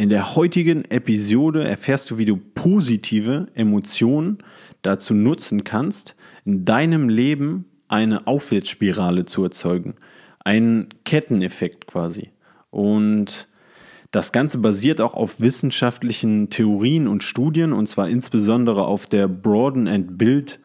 In der heutigen Episode erfährst du, wie du positive Emotionen dazu nutzen kannst, in deinem Leben eine Aufwärtsspirale zu erzeugen. Einen Ketteneffekt quasi. Und das Ganze basiert auch auf wissenschaftlichen Theorien und Studien, und zwar insbesondere auf der Broaden and Build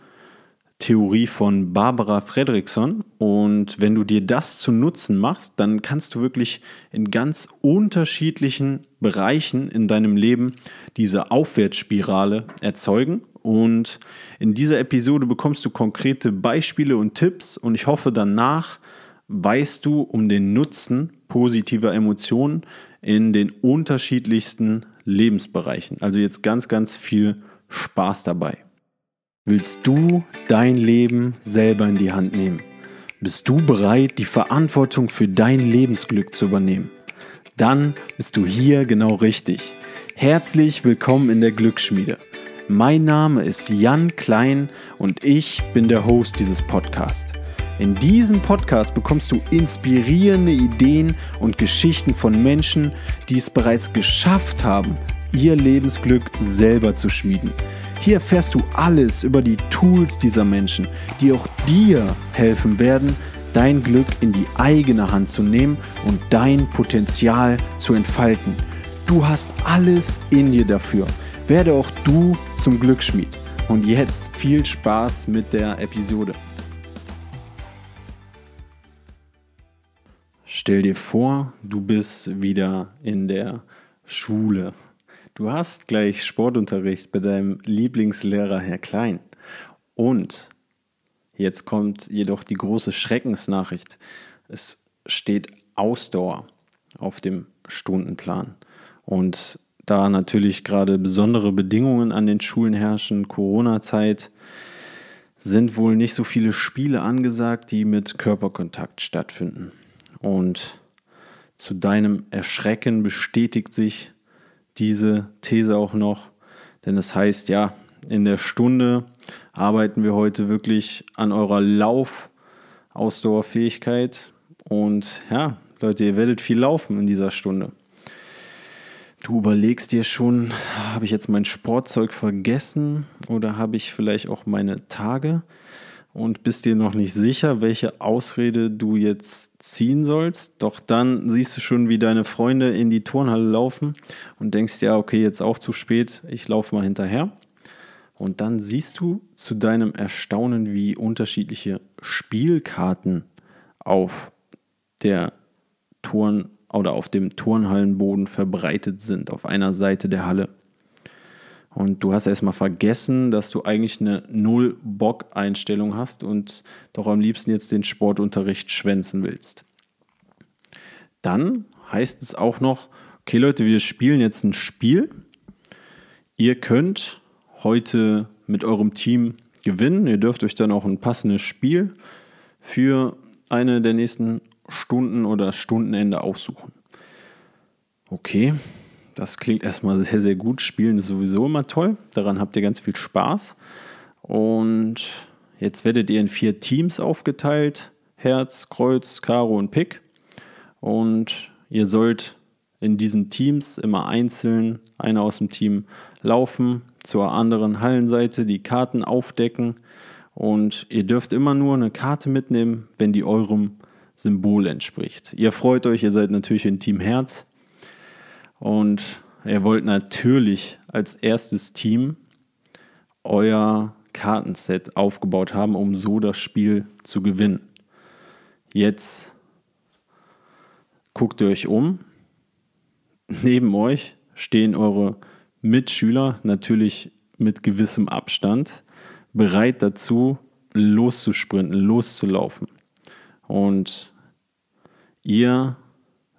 Theorie von Barbara Fredrickson. Und wenn du dir das zu Nutzen machst, dann kannst du wirklich in ganz unterschiedlichen Bereichen in deinem Leben diese Aufwärtsspirale erzeugen. Und in dieser Episode bekommst du konkrete Beispiele und Tipps und ich hoffe danach weißt du um den Nutzen positiver Emotionen in den unterschiedlichsten Lebensbereichen. Also jetzt ganz, ganz viel Spaß dabei. Willst du dein Leben selber in die Hand nehmen? Bist du bereit, die Verantwortung für dein Lebensglück zu übernehmen? Dann bist du hier genau richtig. Herzlich willkommen in der Glücksschmiede. Mein Name ist Jan Klein und ich bin der Host dieses Podcasts. In diesem Podcast bekommst du inspirierende Ideen und Geschichten von Menschen, die es bereits geschafft haben, ihr Lebensglück selber zu schmieden. Hier erfährst du alles über die Tools dieser Menschen, die auch dir helfen werden, dein Glück in die eigene Hand zu nehmen und dein Potenzial zu entfalten. Du hast alles in dir dafür. Werde auch du zum Glücksschmied. Und jetzt viel Spaß mit der Episode. Stell dir vor, du bist wieder in der Schule. Du hast gleich Sportunterricht bei deinem Lieblingslehrer Herr Klein. Und jetzt kommt jedoch die große Schreckensnachricht. Es steht Ausdauer auf dem Stundenplan. Und da natürlich gerade besondere Bedingungen an den Schulen herrschen, Corona-Zeit, sind wohl nicht so viele Spiele angesagt, die mit Körperkontakt stattfinden. Und zu deinem Erschrecken bestätigt sich diese These auch noch, denn es heißt ja, in der Stunde arbeiten wir heute wirklich an eurer Laufausdauerfähigkeit und ja, Leute, ihr werdet viel laufen in dieser Stunde. Du überlegst dir schon, habe ich jetzt mein Sportzeug vergessen oder habe ich vielleicht auch meine Tage? Und bist dir noch nicht sicher, welche Ausrede du jetzt ziehen sollst. Doch dann siehst du schon, wie deine Freunde in die Turnhalle laufen und denkst, ja, okay, jetzt auch zu spät, ich laufe mal hinterher. Und dann siehst du zu deinem Erstaunen, wie unterschiedliche Spielkarten auf der Turn oder auf dem Turnhallenboden verbreitet sind, auf einer Seite der Halle. Und du hast erstmal vergessen, dass du eigentlich eine Null-Bock-Einstellung hast und doch am liebsten jetzt den Sportunterricht schwänzen willst. Dann heißt es auch noch, okay Leute, wir spielen jetzt ein Spiel. Ihr könnt heute mit eurem Team gewinnen. Ihr dürft euch dann auch ein passendes Spiel für eine der nächsten Stunden oder Stundenende aussuchen. Okay, das klingt erstmal sehr, sehr gut. Spielen ist sowieso immer toll. Daran habt ihr ganz viel Spaß. Und jetzt werdet ihr in vier Teams aufgeteilt. Herz, Kreuz, Karo und Pick. Und ihr sollt in diesen Teams immer einzeln, einer aus dem Team, laufen, zur anderen Hallenseite die Karten aufdecken. Und ihr dürft immer nur eine Karte mitnehmen, wenn die eurem Symbol entspricht. Ihr freut euch, ihr seid natürlich in Team Herz. Und ihr wollt natürlich als erstes Team euer Kartenset aufgebaut haben, um so das Spiel zu gewinnen. Jetzt guckt ihr euch um. Neben euch stehen eure Mitschüler, natürlich mit gewissem Abstand, bereit dazu, loszusprinten, loszulaufen. Und ihr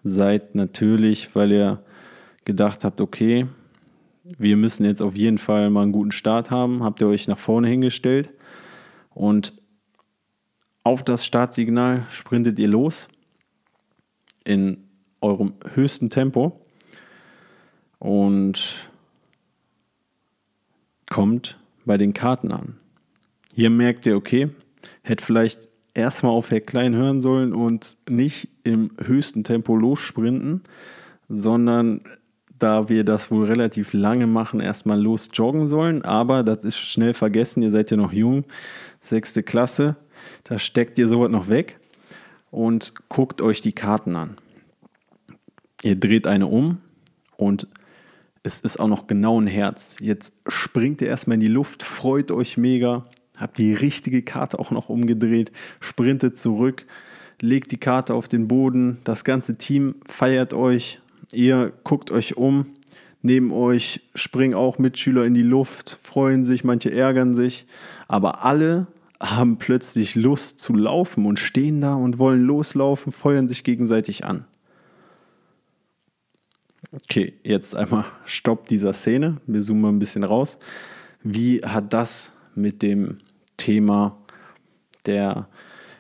seid natürlich, weil ihr gedacht habt, okay, wir müssen jetzt auf jeden Fall mal einen guten Start haben, habt ihr euch nach vorne hingestellt und auf das Startsignal sprintet ihr los in eurem höchsten Tempo und kommt bei den Karten an. Hier merkt ihr, okay, hätte vielleicht erstmal auf Herr Klein hören sollen und nicht im höchsten Tempo lossprinten, sondern da wir das wohl relativ lange machen, erstmal los joggen sollen. Aber das ist schnell vergessen, ihr seid ja noch jung, sechste Klasse, da steckt ihr sowas noch weg und guckt euch die Karten an. Ihr dreht eine um und es ist auch noch genau ein Herz. Jetzt springt ihr erstmal in die Luft, freut euch mega, habt die richtige Karte auch noch umgedreht, sprintet zurück, legt die Karte auf den Boden, das ganze Team feiert euch, ihr guckt euch um, neben euch springen auch Mitschüler in die Luft, freuen sich, manche ärgern sich, aber alle haben plötzlich Lust zu laufen und stehen da und wollen loslaufen, feuern sich gegenseitig an. Okay, jetzt einmal Stopp dieser Szene. Wir zoomen mal ein bisschen raus. Wie hat das mit dem Thema der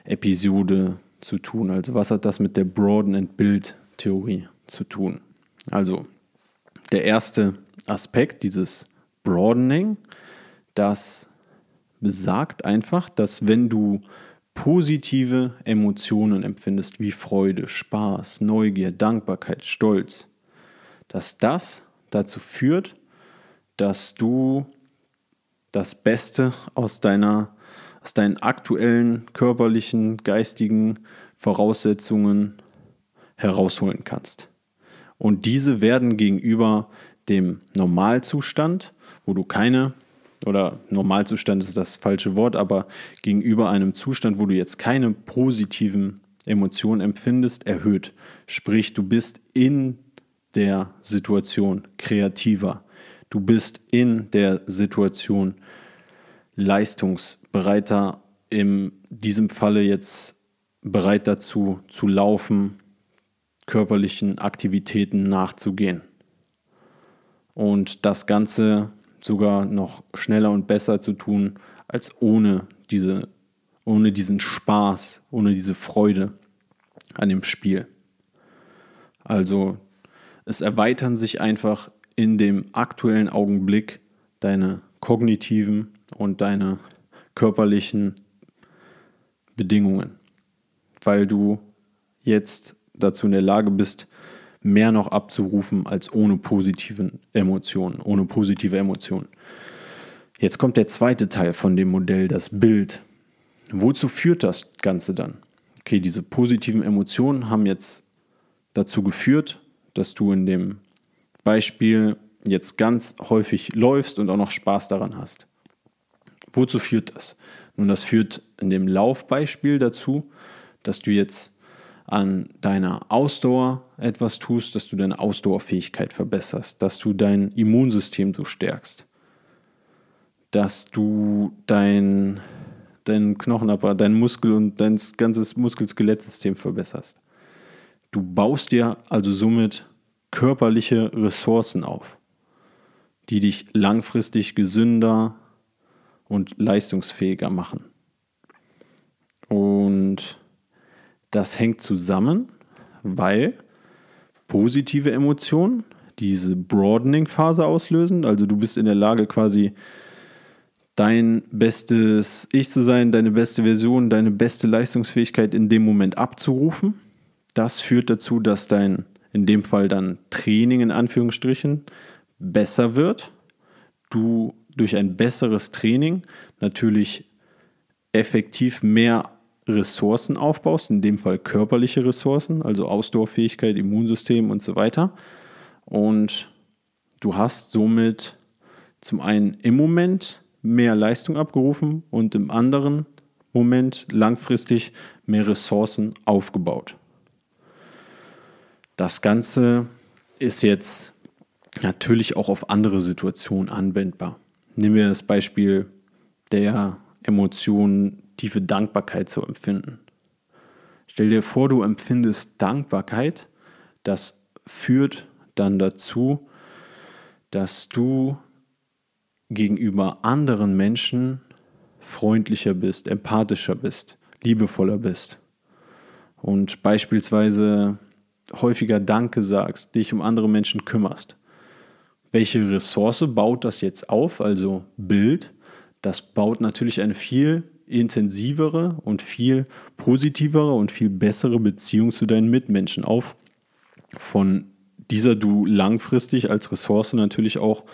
Episode zu tun? Also was hat das mit der Broaden and Build Theorie zu tun? Also der erste Aspekt, dieses Broadening, das besagt einfach, dass wenn du positive Emotionen empfindest, wie Freude, Spaß, Neugier, Dankbarkeit, Stolz, dass das dazu führt, dass du das Beste aus deiner aus deinen aktuellen körperlichen, geistigen Voraussetzungen herausholen kannst. Und diese werden gegenüber dem Normalzustand, wo du keine oder Normalzustand ist das falsche Wort, aber gegenüber einem Zustand, wo du jetzt keine positiven Emotionen empfindest, erhöht. Sprich, du bist in der Situation kreativer. Du bist in der Situation leistungsbereiter, in diesem Falle jetzt bereit dazu zu laufen, körperlichen Aktivitäten nachzugehen. Und das Ganze sogar noch schneller und besser zu tun, als ohne, diese, ohne diesen Spaß, ohne diese Freude an dem Spiel. Also es erweitern sich einfach in dem aktuellen Augenblick deine kognitiven und deine körperlichen Bedingungen, weil du jetzt dazu in der Lage bist, mehr noch abzurufen als ohne positiven Emotionen, ohne positive Emotionen. Jetzt kommt der zweite Teil von dem Modell, das Bild. Wozu führt das Ganze dann? Okay, diese positiven Emotionen haben jetzt dazu geführt, dass du in dem Beispiel jetzt ganz häufig läufst und auch noch Spaß daran hast. Wozu führt das? Nun, das führt in dem Laufbeispiel dazu, dass du jetzt an deiner Ausdauer etwas tust, dass du deine Ausdauerfähigkeit verbesserst, dass du dein Immunsystem so stärkst, dass du dein, dein Knochenapparat, dein Muskel und dein ganzes Muskel-Skelettsystem verbesserst. Du baust dir also somit körperliche Ressourcen auf, die dich langfristig gesünder und leistungsfähiger machen. Und das hängt zusammen, weil positive Emotionen diese Broadening-Phase auslösen. Also du bist in der Lage quasi dein bestes Ich zu sein, deine beste Version, deine beste Leistungsfähigkeit in dem Moment abzurufen. Das führt dazu, dass dein, in dem Fall dann Training in Anführungsstrichen, besser wird. Du durch ein besseres Training natürlich effektiv mehr Ressourcen aufbaust, in dem Fall körperliche Ressourcen, also Ausdauerfähigkeit, Immunsystem und so weiter. Und du hast somit zum einen im Moment mehr Leistung abgerufen und im anderen Moment langfristig mehr Ressourcen aufgebaut. Das Ganze ist jetzt natürlich auch auf andere Situationen anwendbar. Nehmen wir das Beispiel der Emotionen tiefe Dankbarkeit zu empfinden. Stell dir vor, du empfindest Dankbarkeit, das führt dann dazu, dass du gegenüber anderen Menschen freundlicher bist, empathischer bist, liebevoller bist und beispielsweise häufiger Danke sagst, dich um andere Menschen kümmerst. Welche Ressource baut das jetzt auf? Also Bild. Das baut natürlich eine viel intensivere und viel positivere und viel bessere Beziehung zu deinen Mitmenschen auf, von dieser du langfristig als Ressource natürlich auch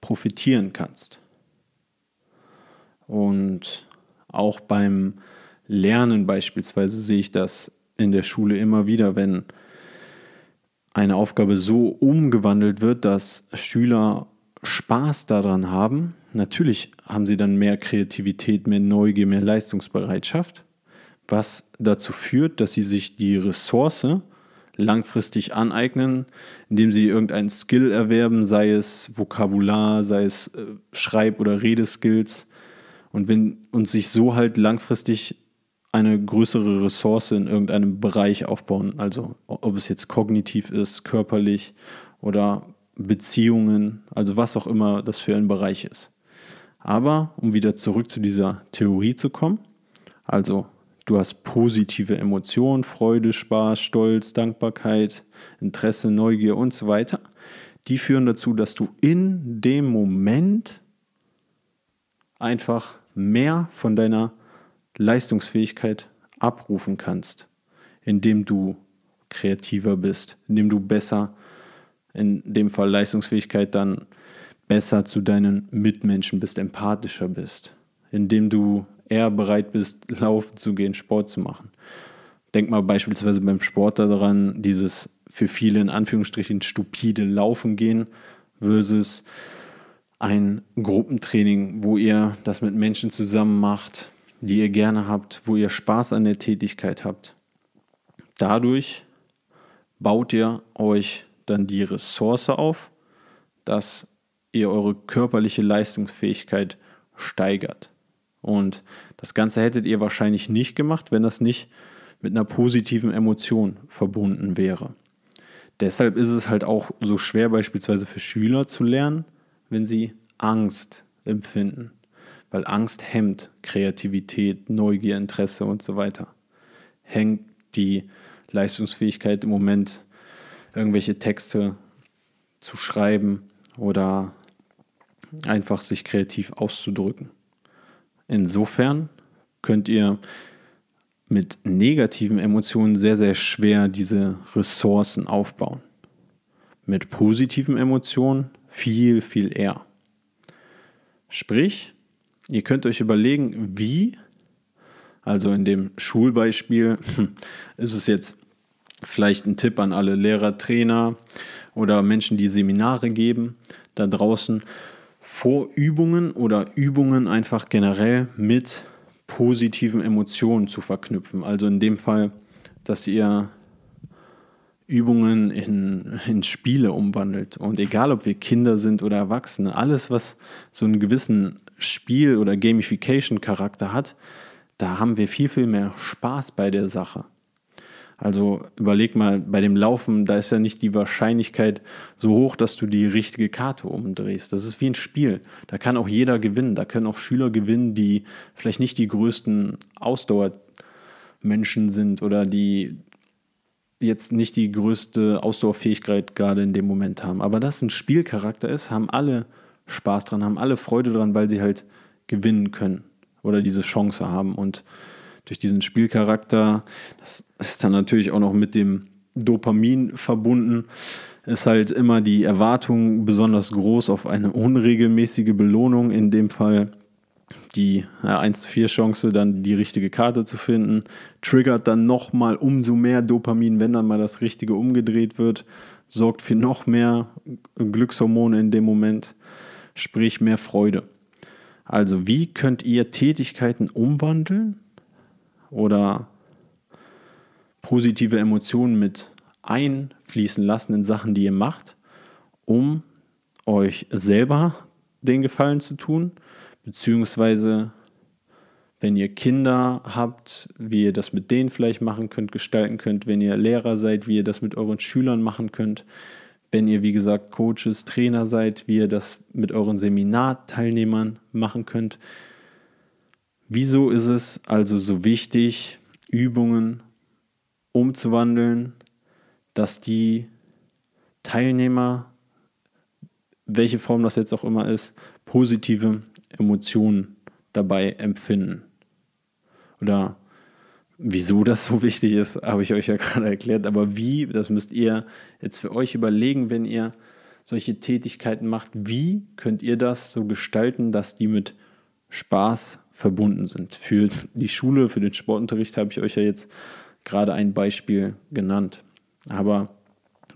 profitieren kannst. Und auch beim Lernen beispielsweise sehe ich das in der Schule immer wieder, wenn eine Aufgabe so umgewandelt wird, dass Schüler Spaß daran haben. Natürlich haben sie dann mehr Kreativität, mehr Neugier, mehr Leistungsbereitschaft, was dazu führt, dass sie sich die Ressource langfristig aneignen, indem sie irgendeinen Skill erwerben, sei es Vokabular, sei es äh, Schreib- oder Redeskills. Und wenn uns sich so halt langfristig eine größere Ressource in irgendeinem Bereich aufbauen, also ob es jetzt kognitiv ist, körperlich oder Beziehungen, also was auch immer das für ein Bereich ist. Aber um wieder zurück zu dieser Theorie zu kommen, also Du hast positive Emotionen, Freude, Spaß, Stolz, Dankbarkeit, Interesse, Neugier und so weiter. Die führen dazu, dass du in dem Moment einfach mehr von deiner Leistungsfähigkeit abrufen kannst, indem du kreativer bist, indem du besser, in dem Fall Leistungsfähigkeit, dann besser zu deinen Mitmenschen bist, empathischer bist, indem du eher bereit bist, laufen zu gehen, Sport zu machen. Denk mal beispielsweise beim Sport daran, dieses für viele in Anführungsstrichen stupide Laufen gehen versus ein Gruppentraining, wo ihr das mit Menschen zusammen macht, die ihr gerne habt, wo ihr Spaß an der Tätigkeit habt. Dadurch baut ihr euch dann die Ressource auf, dass ihr eure körperliche Leistungsfähigkeit steigert. Und das Ganze hättet ihr wahrscheinlich nicht gemacht, wenn das nicht mit einer positiven Emotion verbunden wäre. Deshalb ist es halt auch so schwer beispielsweise für Schüler zu lernen, wenn sie Angst empfinden. Weil Angst hemmt Kreativität, Neugier, Interesse und so weiter. Hängt die Leistungsfähigkeit im Moment, irgendwelche Texte zu schreiben oder einfach sich kreativ auszudrücken. Insofern könnt ihr mit negativen Emotionen sehr, sehr schwer diese Ressourcen aufbauen. Mit positiven Emotionen viel, viel eher. Sprich, ihr könnt euch überlegen, wie, also in dem Schulbeispiel ist es jetzt vielleicht ein Tipp an alle Lehrer, Trainer oder Menschen, die Seminare geben da draußen, Vorübungen oder Übungen einfach generell mit positiven Emotionen zu verknüpfen. Also in dem Fall, dass ihr Übungen in, in Spiele umwandelt. Und egal, ob wir Kinder sind oder Erwachsene, alles, was so einen gewissen Spiel- oder Gamification-Charakter hat, da haben wir viel, viel mehr Spaß bei der Sache. Also überleg mal, bei dem Laufen, da ist ja nicht die Wahrscheinlichkeit so hoch, dass du die richtige Karte umdrehst. Das ist wie ein Spiel. Da kann auch jeder gewinnen. Da können auch Schüler gewinnen, die vielleicht nicht die größten Ausdauermenschen sind oder die jetzt nicht die größte Ausdauerfähigkeit gerade in dem Moment haben. Aber dass ein Spielcharakter ist, haben alle Spaß dran, haben alle Freude dran, weil sie halt gewinnen können oder diese Chance haben. Und durch diesen Spielcharakter, das ist dann natürlich auch noch mit dem Dopamin verbunden, ist halt immer die Erwartung besonders groß auf eine unregelmäßige Belohnung, in dem Fall. Die ja, 1 zu 4 Chance, dann die richtige Karte zu finden, triggert dann nochmal umso mehr Dopamin, wenn dann mal das Richtige umgedreht wird, sorgt für noch mehr Glückshormone in dem Moment, sprich mehr Freude. Also wie könnt ihr Tätigkeiten umwandeln, oder positive Emotionen mit einfließen lassen in Sachen, die ihr macht, um euch selber den Gefallen zu tun, beziehungsweise wenn ihr Kinder habt, wie ihr das mit denen vielleicht machen könnt, gestalten könnt, wenn ihr Lehrer seid, wie ihr das mit euren Schülern machen könnt, wenn ihr, wie gesagt, Coaches, Trainer seid, wie ihr das mit euren Seminarteilnehmern machen könnt, Wieso ist es also so wichtig, Übungen umzuwandeln, dass die Teilnehmer, welche Form das jetzt auch immer ist, positive Emotionen dabei empfinden? Oder Wieso das so wichtig ist, habe ich euch ja gerade erklärt. Aber wie, das müsst ihr jetzt für euch überlegen, wenn ihr solche Tätigkeiten macht. Wie könnt ihr das so gestalten, dass die mit Spaß verbunden sind? Für die Schule, für den Sportunterricht habe ich euch ja jetzt gerade ein Beispiel genannt. Aber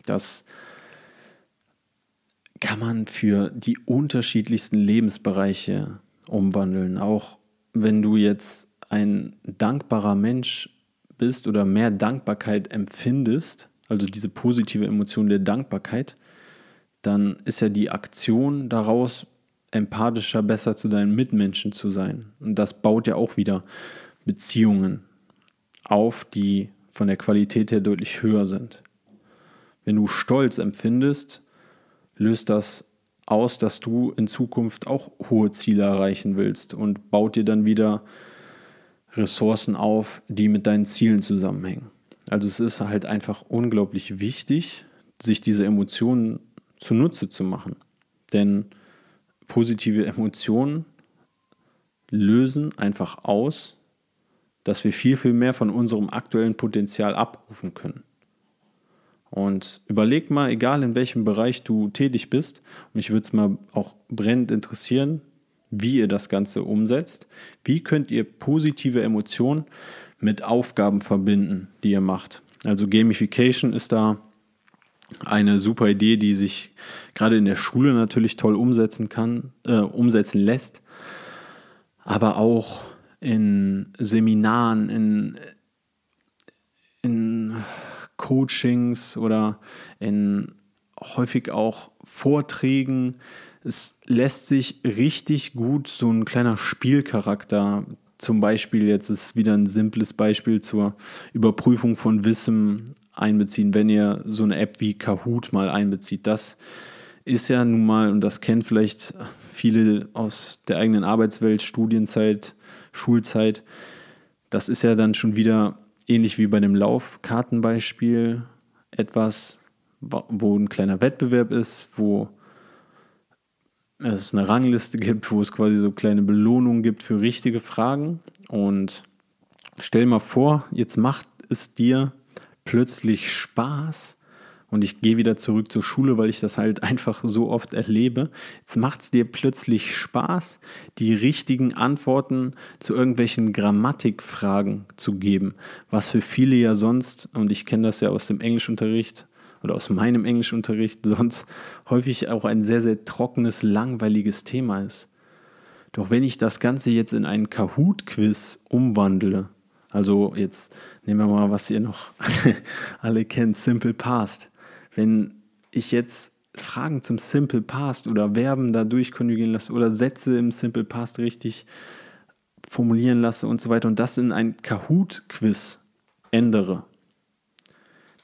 das kann man für die unterschiedlichsten Lebensbereiche umwandeln. Auch wenn du jetzt ein dankbarer Mensch bist oder mehr Dankbarkeit empfindest, also diese positive Emotion der Dankbarkeit, dann ist ja die Aktion daraus, empathischer, besser zu deinen Mitmenschen zu sein. Und das baut ja auch wieder Beziehungen auf, die von der Qualität her deutlich höher sind. Wenn du Stolz empfindest, löst das aus, dass du in Zukunft auch hohe Ziele erreichen willst und baut dir dann wieder Ressourcen auf, die mit deinen Zielen zusammenhängen. Also es ist halt einfach unglaublich wichtig, sich diese Emotionen zunutze zu machen. Denn positive Emotionen lösen einfach aus, dass wir viel, viel mehr von unserem aktuellen Potenzial abrufen können. Und überleg mal, egal in welchem Bereich du tätig bist, mich würde es mal auch brennend interessieren, wie ihr das Ganze umsetzt. Wie könnt ihr positive Emotionen mit Aufgaben verbinden, die ihr macht? Also Gamification ist da eine super Idee, die sich gerade in der Schule natürlich toll umsetzen kann, äh, umsetzen lässt, aber auch in Seminaren, in, in Coachings oder in häufig auch Vorträgen. Es lässt sich richtig gut so ein kleiner Spielcharakter, zum Beispiel jetzt ist wieder ein simples Beispiel zur Überprüfung von Wissen einbeziehen, wenn ihr so eine App wie Kahoot mal einbezieht. Das ist ja nun mal, und das kennen vielleicht viele aus der eigenen Arbeitswelt, Studienzeit, Schulzeit, das ist ja dann schon wieder ähnlich wie bei dem Laufkartenbeispiel etwas, wo ein kleiner Wettbewerb ist, wo es eine Rangliste gibt, wo es quasi so kleine Belohnungen gibt für richtige Fragen. Und stell mal vor, jetzt macht es dir plötzlich Spaß. Und ich gehe wieder zurück zur Schule, weil ich das halt einfach so oft erlebe. Jetzt macht es dir plötzlich Spaß, die richtigen Antworten zu irgendwelchen Grammatikfragen zu geben. Was für viele ja sonst, und ich kenne das ja aus dem Englischunterricht, oder aus meinem Englischunterricht sonst häufig auch ein sehr, sehr trockenes, langweiliges Thema ist. Doch wenn ich das Ganze jetzt in einen Kahoot-Quiz umwandle, also jetzt nehmen wir mal, was ihr noch alle kennt, Simple Past. Wenn ich jetzt Fragen zum Simple Past oder Verben da durchkonjugieren lasse oder Sätze im Simple Past richtig formulieren lasse und so weiter und das in ein Kahoot-Quiz ändere,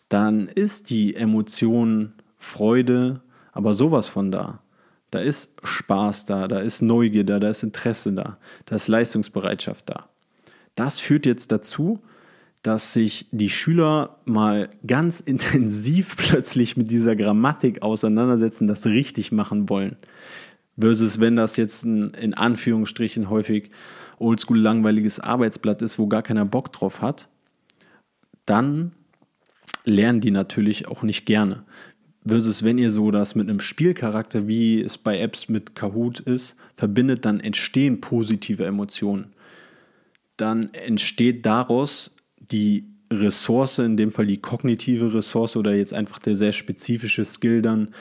dann ist die Emotion Freude aber sowas von da. Da ist Spaß da, da ist Neugier da, da ist Interesse da, da ist Leistungsbereitschaft da. Das führt jetzt dazu, dass sich die Schüler mal ganz intensiv plötzlich mit dieser Grammatik auseinandersetzen, das richtig machen wollen. Versus wenn das jetzt ein in Anführungsstrichen häufig oldschool langweiliges Arbeitsblatt ist, wo gar keiner Bock drauf hat, dann lernen die natürlich auch nicht gerne. Versus wenn ihr so das mit einem Spielcharakter, wie es bei Apps mit Kahoot ist, verbindet, dann entstehen positive Emotionen. Dann entsteht daraus die Ressource, in dem Fall die kognitive Ressource oder jetzt einfach der sehr spezifische Skill dann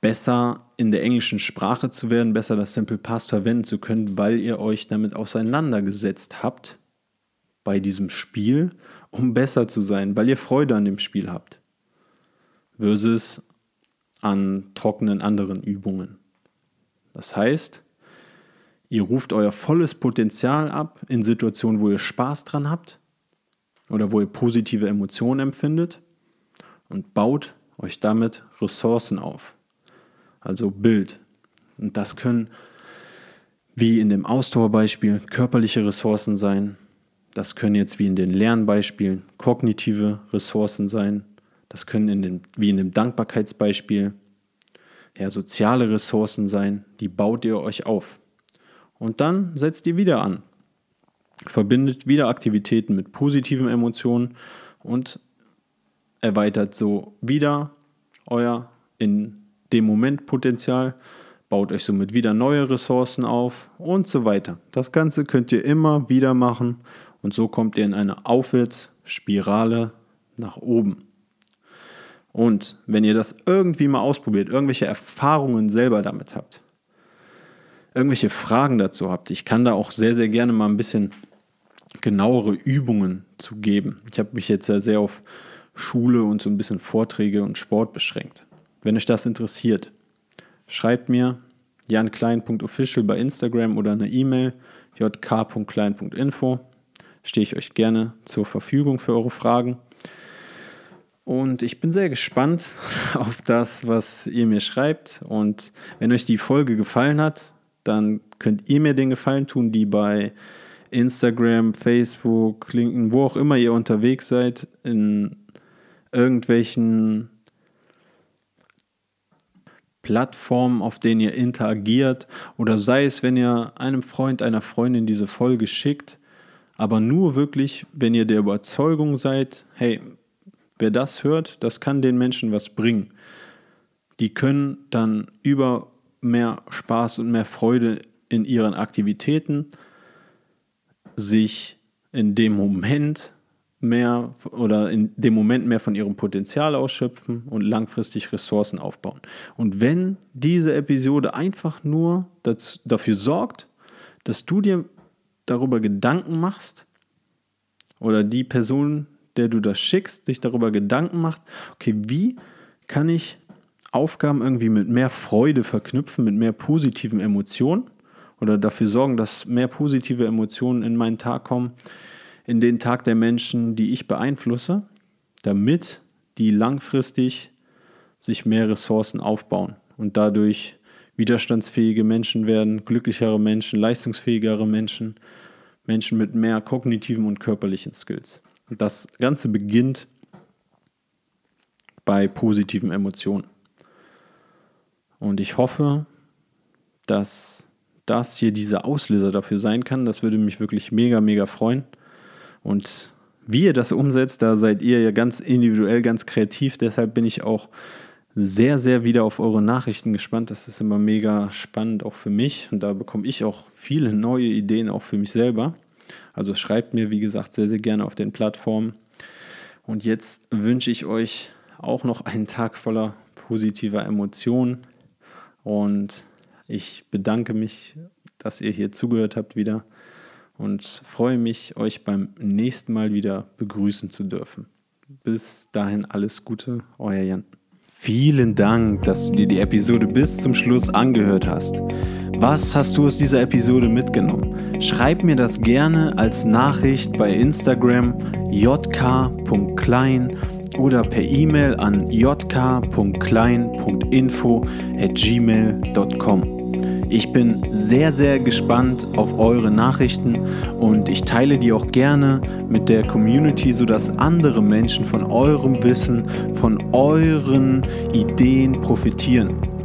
besser in der englischen Sprache zu werden, besser das Simple Past verwenden zu können, weil ihr euch damit auseinandergesetzt habt bei diesem Spiel um besser zu sein, weil ihr Freude an dem Spiel habt. Versus an trockenen anderen Übungen. Das heißt, ihr ruft euer volles Potenzial ab in Situationen, wo ihr Spaß dran habt oder wo ihr positive Emotionen empfindet und baut euch damit Ressourcen auf. Also Bild. Und das können, wie in dem Ausdauerbeispiel, körperliche Ressourcen sein, das können jetzt wie in den Lernbeispielen kognitive Ressourcen sein. Das können in den, wie in dem Dankbarkeitsbeispiel ja, soziale Ressourcen sein. Die baut ihr euch auf. Und dann setzt ihr wieder an. verbindet wieder Aktivitäten mit positiven Emotionen und erweitert so wieder euer in dem Moment Potenzial, baut euch somit wieder neue Ressourcen auf und so weiter. Das Ganze könnt ihr immer wieder machen und so kommt ihr in eine Aufwärtsspirale nach oben. Und wenn ihr das irgendwie mal ausprobiert, irgendwelche Erfahrungen selber damit habt, irgendwelche Fragen dazu habt, ich kann da auch sehr, sehr gerne mal ein bisschen genauere Übungen zu geben. Ich habe mich jetzt ja sehr auf Schule und so ein bisschen Vorträge und Sport beschränkt. Wenn euch das interessiert, schreibt mir janklein.official bei Instagram oder eine E-Mail jk.klein.info. Stehe ich euch gerne zur Verfügung für eure Fragen. Und ich bin sehr gespannt auf das, was ihr mir schreibt. Und wenn euch die Folge gefallen hat, dann könnt ihr mir den Gefallen tun, die bei Instagram, Facebook, LinkedIn, wo auch immer ihr unterwegs seid, in irgendwelchen Plattformen, auf denen ihr interagiert oder sei es, wenn ihr einem Freund, einer Freundin diese Folge schickt, aber nur wirklich, wenn ihr der Überzeugung seid, hey, wer das hört, das kann den Menschen was bringen. Die können dann über mehr Spaß und mehr Freude in ihren Aktivitäten sich in dem Moment mehr oder in dem Moment mehr von ihrem Potenzial ausschöpfen und langfristig Ressourcen aufbauen. Und wenn diese Episode einfach nur dazu, dafür sorgt, dass du dir darüber Gedanken machst oder die Person, der du das schickst, dich darüber Gedanken macht, okay, wie kann ich Aufgaben irgendwie mit mehr Freude verknüpfen, mit mehr positiven Emotionen oder dafür sorgen, dass mehr positive Emotionen in meinen Tag kommen, in den Tag der Menschen, die ich beeinflusse, damit die langfristig sich mehr Ressourcen aufbauen und dadurch widerstandsfähige Menschen werden, glücklichere Menschen, leistungsfähigere Menschen, Menschen mit mehr kognitiven und körperlichen Skills. Und das Ganze beginnt bei positiven Emotionen. Und ich hoffe, dass das hier dieser Auslöser dafür sein kann. Das würde mich wirklich mega, mega freuen. Und wie ihr das umsetzt, da seid ihr ja ganz individuell, ganz kreativ. Deshalb bin ich auch sehr, sehr wieder auf eure Nachrichten gespannt. Das ist immer mega spannend, auch für mich. Und da bekomme ich auch viele neue Ideen, auch für mich selber. Also schreibt mir, wie gesagt, sehr, sehr gerne auf den Plattformen. Und jetzt wünsche ich euch auch noch einen Tag voller positiver Emotionen. Und ich bedanke mich, dass ihr hier zugehört habt wieder und freue mich, euch beim nächsten Mal wieder begrüßen zu dürfen. Bis dahin alles Gute, euer Jan. Vielen Dank, dass du dir die Episode bis zum Schluss angehört hast. Was hast du aus dieser Episode mitgenommen? Schreib mir das gerne als Nachricht bei Instagram jk.klein oder per E-Mail an jk.klein.info at gmail.com. Ich bin sehr, sehr gespannt auf eure Nachrichten und ich teile die auch gerne mit der Community, sodass andere Menschen von eurem Wissen, von euren Ideen profitieren.